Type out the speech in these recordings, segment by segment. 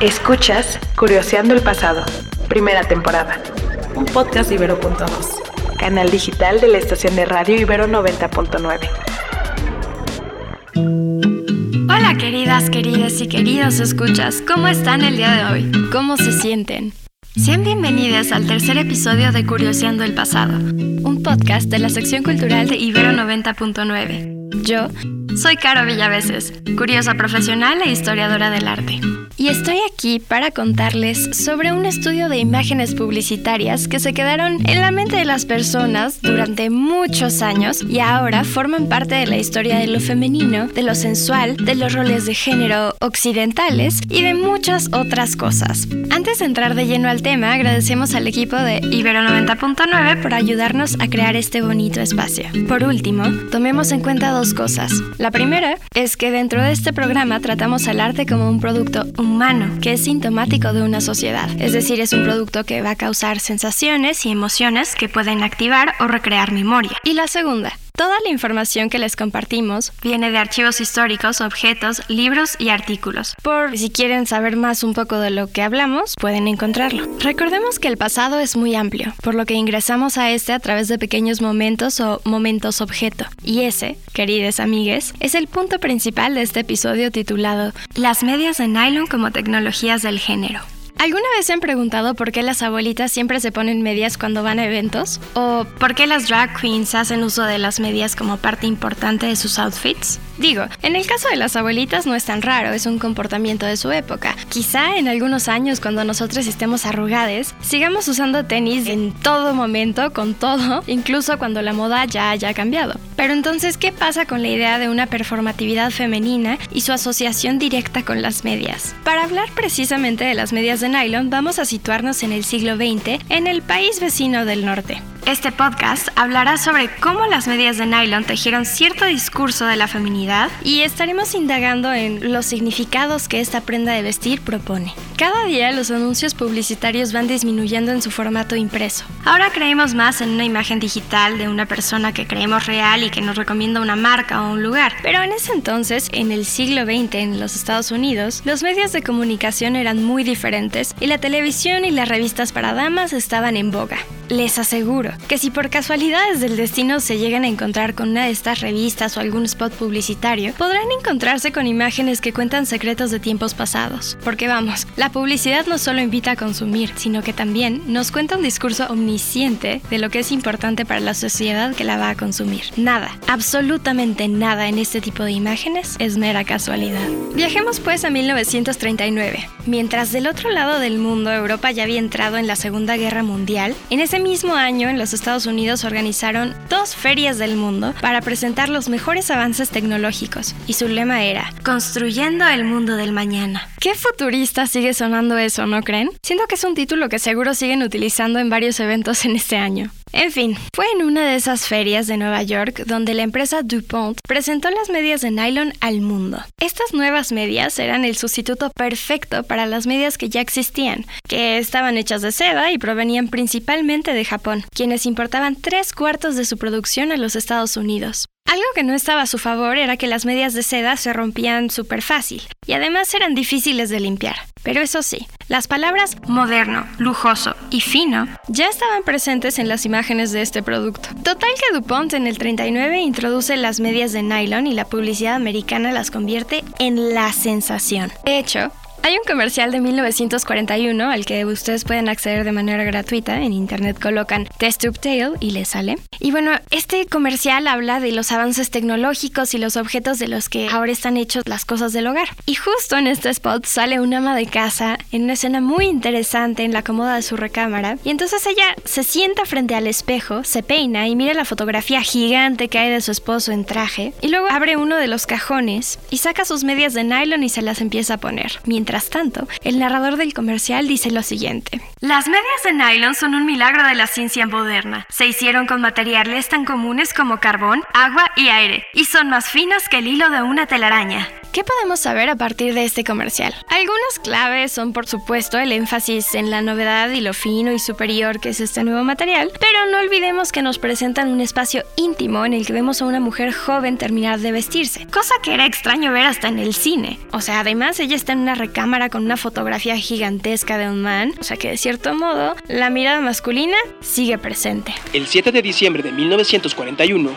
Escuchas Curioseando el Pasado, primera temporada. Un podcast Ibero.2. Canal digital de la estación de radio Ibero 90.9. Hola queridas, queridas y queridos escuchas, ¿cómo están el día de hoy? ¿Cómo se sienten? Sean bienvenidas al tercer episodio de Curioseando el Pasado, un podcast de la sección cultural de Ibero 90.9. Yo soy Caro Villaveses, curiosa profesional e historiadora del arte. Y estoy aquí para contarles sobre un estudio de imágenes publicitarias que se quedaron en la mente de las personas durante muchos años y ahora forman parte de la historia de lo femenino, de lo sensual, de los roles de género occidentales y de muchas otras cosas. Antes de entrar de lleno al tema, agradecemos al equipo de Ibero 90.9 por ayudarnos a crear este bonito espacio. Por último, tomemos en cuenta dos cosas. La primera es que dentro de este programa tratamos al arte como un producto humano que es sintomático de una sociedad. Es decir, es un producto que va a causar sensaciones y emociones que pueden activar o recrear memoria. Y la segunda, Toda la información que les compartimos viene de archivos históricos, objetos, libros y artículos. Por si quieren saber más un poco de lo que hablamos, pueden encontrarlo. Recordemos que el pasado es muy amplio, por lo que ingresamos a este a través de pequeños momentos o momentos objeto. Y ese, queridas amigues, es el punto principal de este episodio titulado Las medias de nylon como tecnologías del género. ¿Alguna vez se han preguntado por qué las abuelitas siempre se ponen medias cuando van a eventos? ¿O por qué las drag queens hacen uso de las medias como parte importante de sus outfits? Digo, en el caso de las abuelitas no es tan raro, es un comportamiento de su época. Quizá en algunos años, cuando nosotros estemos arrugades, sigamos usando tenis en todo momento, con todo, incluso cuando la moda ya haya cambiado. Pero entonces, ¿qué pasa con la idea de una performatividad femenina y su asociación directa con las medias? Para hablar precisamente de las medias de nylon, vamos a situarnos en el siglo XX en el país vecino del norte. Este podcast hablará sobre cómo las medias de nylon tejieron cierto discurso de la feminidad y estaremos indagando en los significados que esta prenda de vestir propone. Cada día los anuncios publicitarios van disminuyendo en su formato impreso. Ahora creemos más en una imagen digital de una persona que creemos real y que nos recomienda una marca o un lugar. Pero en ese entonces, en el siglo XX en los Estados Unidos, los medios de comunicación eran muy diferentes y la televisión y las revistas para damas estaban en boga. Les aseguro que si por casualidades del destino se llegan a encontrar con una de estas revistas o algún spot publicitario, podrán encontrarse con imágenes que cuentan secretos de tiempos pasados. Porque vamos, la publicidad no solo invita a consumir, sino que también nos cuenta un discurso omnisciente de lo que es importante para la sociedad que la va a consumir. Nada, absolutamente nada en este tipo de imágenes es mera casualidad. Viajemos pues a 1939. Mientras del otro lado del mundo Europa ya había entrado en la Segunda Guerra Mundial, en ese mismo año en los Estados Unidos organizaron dos ferias del mundo para presentar los mejores avances tecnológicos y su lema era Construyendo el mundo del mañana. Qué futurista sigue sonando eso, ¿no creen? Siento que es un título que seguro siguen utilizando en varios eventos en este año. En fin, fue en una de esas ferias de Nueva York donde la empresa DuPont presentó las medias de nylon al mundo. Estas nuevas medias eran el sustituto perfecto para las medias que ya existían, que estaban hechas de seda y provenían principalmente de Japón, quienes importaban tres cuartos de su producción a los Estados Unidos. Algo que no estaba a su favor era que las medias de seda se rompían súper fácil y además eran difíciles de limpiar. Pero eso sí, las palabras moderno, lujoso y fino ya estaban presentes en las imágenes de este producto. Total que DuPont en el 39 introduce las medias de nylon y la publicidad americana las convierte en la sensación. De hecho, hay un comercial de 1941 al que ustedes pueden acceder de manera gratuita. En internet colocan Test Tube Tale y les sale. Y bueno, este comercial habla de los avances tecnológicos y los objetos de los que ahora están hechos las cosas del hogar. Y justo en este spot sale una ama de casa en una escena muy interesante en la cómoda de su recámara. Y entonces ella se sienta frente al espejo, se peina y mira la fotografía gigante que hay de su esposo en traje. Y luego abre uno de los cajones y saca sus medias de nylon y se las empieza a poner. Mientras tanto, el narrador del comercial dice lo siguiente. Las medias de nylon son un milagro de la ciencia moderna. Se hicieron con materiales tan comunes como carbón, agua y aire, y son más finas que el hilo de una telaraña. ¿Qué podemos saber a partir de este comercial? Algunas claves son por supuesto el énfasis en la novedad y lo fino y superior que es este nuevo material, pero no olvidemos que nos presentan un espacio íntimo en el que vemos a una mujer joven terminar de vestirse, cosa que era extraño ver hasta en el cine. O sea, además ella está en una recámara con una fotografía gigantesca de un man, o sea que de cierto modo la mirada masculina sigue presente. El 7 de diciembre de 1941,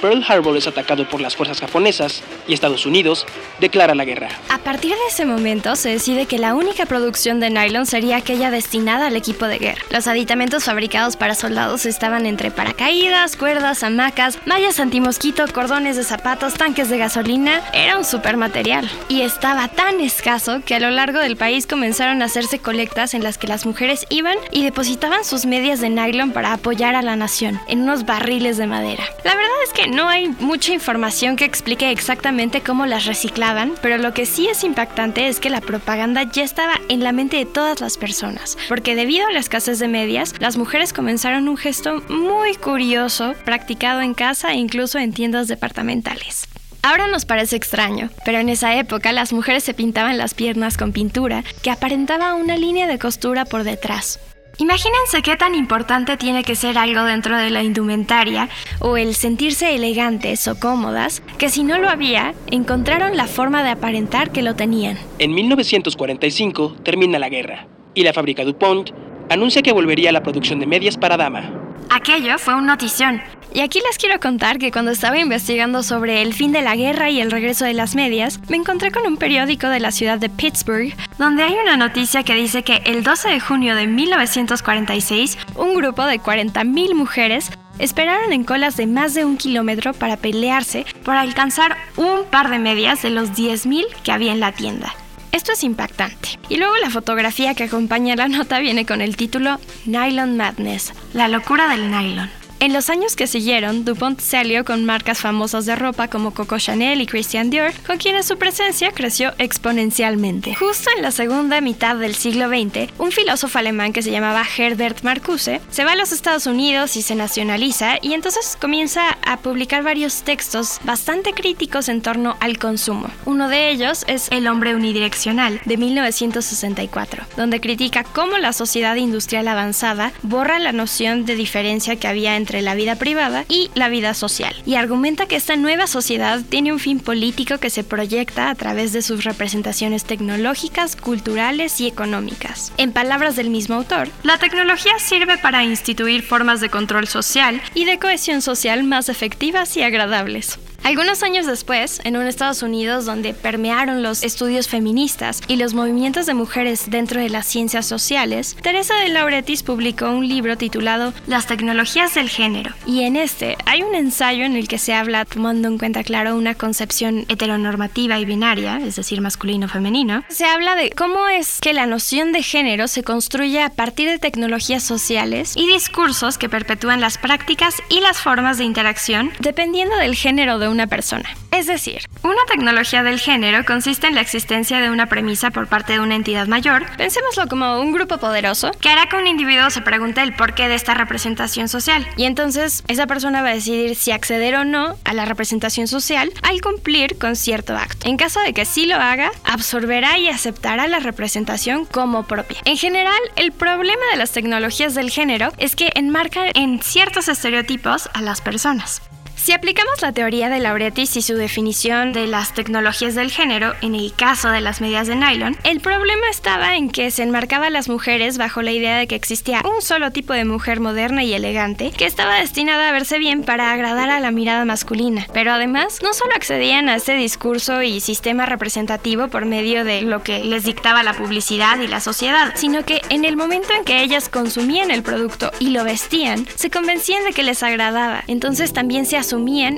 Pearl Harbor es atacado por las fuerzas japonesas y Estados Unidos declara la guerra. A partir de ese momento se decide que la única producción de nylon sería aquella destinada al equipo de guerra. Los aditamentos fabricados para soldados estaban entre paracaídas, cuerdas, hamacas, mallas antimosquito, cordones de zapatos, tanques de gasolina. Era un super material. Y estaba tan escaso que a lo largo del país comenzaron a hacerse colectas en las que las mujeres iban y depositaban sus medias de nylon para apoyar a la nación en unos barriles de madera. La verdad es que no hay mucha información que explique exactamente cómo las reciclaban, pero lo que sí es impactante es que la propaganda ya estaba en la mente de todas las personas, porque debido a la escasez de medias, las mujeres comenzaron un gesto muy curioso practicado en casa e incluso en tiendas departamentales. Ahora nos parece extraño, pero en esa época las mujeres se pintaban las piernas con pintura que aparentaba una línea de costura por detrás. Imagínense qué tan importante tiene que ser algo dentro de la indumentaria o el sentirse elegantes o cómodas, que si no lo había, encontraron la forma de aparentar que lo tenían. En 1945 termina la guerra y la fábrica DuPont anuncia que volvería a la producción de medias para dama. Aquello fue un notición. Y aquí les quiero contar que cuando estaba investigando sobre el fin de la guerra y el regreso de las medias, me encontré con un periódico de la ciudad de Pittsburgh, donde hay una noticia que dice que el 12 de junio de 1946, un grupo de 40.000 mujeres esperaron en colas de más de un kilómetro para pelearse por alcanzar un par de medias de los 10.000 que había en la tienda. Esto es impactante. Y luego la fotografía que acompaña la nota viene con el título Nylon Madness, la locura del nylon. En los años que siguieron, DuPont se alió con marcas famosas de ropa como Coco Chanel y Christian Dior, con quienes su presencia creció exponencialmente. Justo en la segunda mitad del siglo XX, un filósofo alemán que se llamaba Herbert Marcuse se va a los Estados Unidos y se nacionaliza y entonces comienza a publicar varios textos bastante críticos en torno al consumo. Uno de ellos es El hombre unidireccional de 1964, donde critica cómo la sociedad industrial avanzada borra la noción de diferencia que había entre entre la vida privada y la vida social, y argumenta que esta nueva sociedad tiene un fin político que se proyecta a través de sus representaciones tecnológicas, culturales y económicas. En palabras del mismo autor, la tecnología sirve para instituir formas de control social y de cohesión social más efectivas y agradables. Algunos años después, en un Estados Unidos donde permearon los estudios feministas y los movimientos de mujeres dentro de las ciencias sociales, Teresa de Lauretis publicó un libro titulado Las tecnologías del género. Y en este hay un ensayo en el que se habla, tomando en cuenta, claro, una concepción heteronormativa y binaria, es decir, masculino-femenino. Se habla de cómo es que la noción de género se construye a partir de tecnologías sociales y discursos que perpetúan las prácticas y las formas de interacción dependiendo del género de una persona. Es decir, una tecnología del género consiste en la existencia de una premisa por parte de una entidad mayor, pensémoslo como un grupo poderoso, que hará que un individuo se pregunte el porqué de esta representación social. Y entonces esa persona va a decidir si acceder o no a la representación social al cumplir con cierto acto. En caso de que sí lo haga, absorberá y aceptará la representación como propia. En general, el problema de las tecnologías del género es que enmarcan en ciertos estereotipos a las personas. Si aplicamos la teoría de Lauretis y su definición de las tecnologías del género en el caso de las medias de nylon, el problema estaba en que se enmarcaba las mujeres bajo la idea de que existía un solo tipo de mujer moderna y elegante que estaba destinada a verse bien para agradar a la mirada masculina. Pero además, no solo accedían a este discurso y sistema representativo por medio de lo que les dictaba la publicidad y la sociedad, sino que en el momento en que ellas consumían el producto y lo vestían, se convencían de que les agradaba. Entonces también se asumían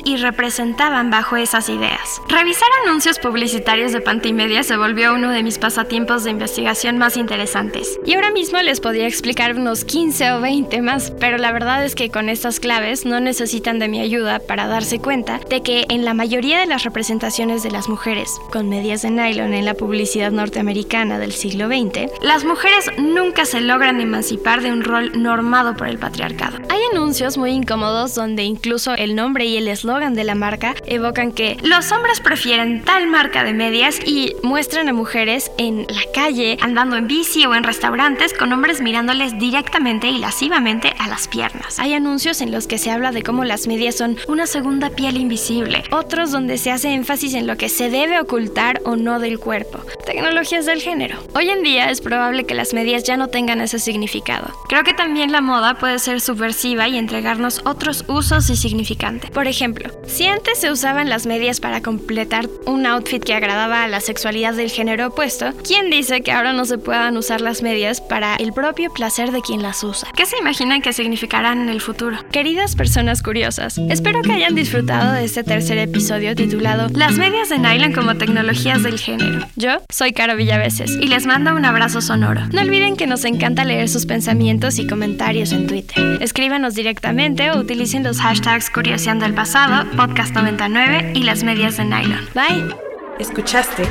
y representaban bajo esas ideas. Revisar anuncios publicitarios de Pantimedia se volvió uno de mis pasatiempos de investigación más interesantes. Y ahora mismo les podría explicar unos 15 o 20 más, pero la verdad es que con estas claves no necesitan de mi ayuda para darse cuenta de que en la mayoría de las representaciones de las mujeres con medias de nylon en la publicidad norteamericana del siglo XX, las mujeres nunca se logran emancipar de un rol normado por el patriarcado. Hay anuncios muy incómodos donde incluso el nombre y el eslogan de la marca evocan que los hombres prefieren tal marca de medias y muestran a mujeres en la calle, andando en bici o en restaurantes con hombres mirándoles directamente y lascivamente a las piernas. Hay anuncios en los que se habla de cómo las medias son una segunda piel invisible, otros donde se hace énfasis en lo que se debe ocultar o no del cuerpo. Tecnologías del género. Hoy en día es probable que las medias ya no tengan ese significado. Creo que también la moda puede ser subversiva y entregarnos otros usos y significantes. Por ejemplo, si antes se usaban las medias para completar un outfit que agradaba a la sexualidad del género opuesto, ¿quién dice que ahora no se puedan usar las medias para el propio placer de quien las usa? ¿Qué se imaginan que significarán en el futuro? Queridas personas curiosas, espero que hayan disfrutado de este tercer episodio titulado Las medias de nylon como tecnologías del género. Yo soy Caro Villaveses y les mando un abrazo sonoro. No olviden que nos encanta leer sus pensamientos y comentarios en Twitter. Escríbanos directamente o utilicen los hashtags Curioseando el Pasado, Podcast99 y las medias de nylon. Bye. Escuchaste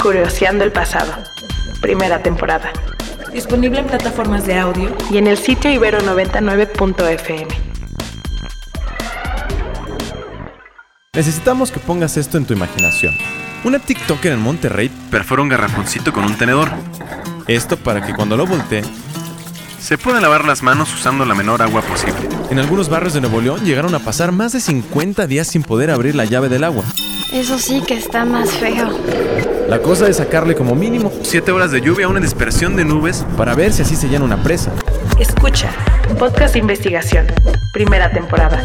Curioseando el Pasado, primera temporada. Disponible en plataformas de audio y en el sitio ibero99.fm. Necesitamos que pongas esto en tu imaginación. Una TikToker en Monterrey perfora un garrafoncito con un tenedor. Esto para que cuando lo voltee, se puedan lavar las manos usando la menor agua posible. En algunos barrios de Nuevo León llegaron a pasar más de 50 días sin poder abrir la llave del agua. Eso sí que está más feo. La cosa es sacarle como mínimo 7 horas de lluvia a una dispersión de nubes para ver si así se llena una presa. Escucha, Podcast de Investigación, primera temporada.